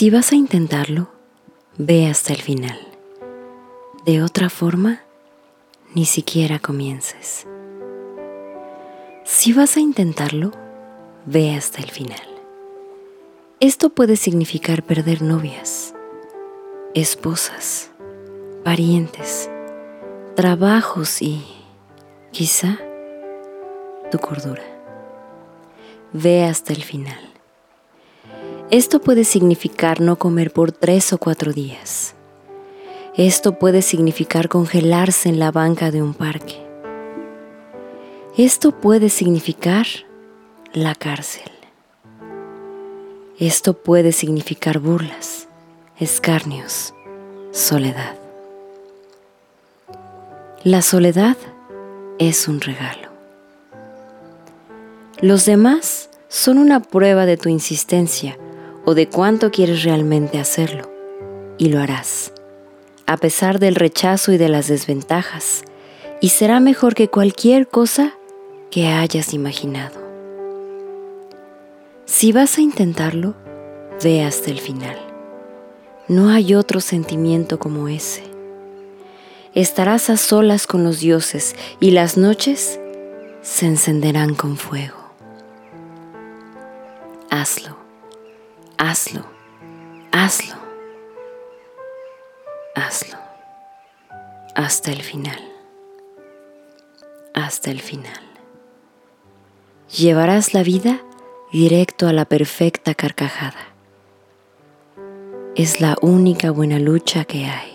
Si vas a intentarlo, ve hasta el final. De otra forma, ni siquiera comiences. Si vas a intentarlo, ve hasta el final. Esto puede significar perder novias, esposas, parientes, trabajos y, quizá, tu cordura. Ve hasta el final. Esto puede significar no comer por tres o cuatro días. Esto puede significar congelarse en la banca de un parque. Esto puede significar la cárcel. Esto puede significar burlas, escarnios, soledad. La soledad es un regalo. Los demás son una prueba de tu insistencia o de cuánto quieres realmente hacerlo, y lo harás, a pesar del rechazo y de las desventajas, y será mejor que cualquier cosa que hayas imaginado. Si vas a intentarlo, ve hasta el final. No hay otro sentimiento como ese. Estarás a solas con los dioses y las noches se encenderán con fuego. Hazlo, hazlo, hazlo, hazlo. Hasta el final, hasta el final. Llevarás la vida directo a la perfecta carcajada. Es la única buena lucha que hay.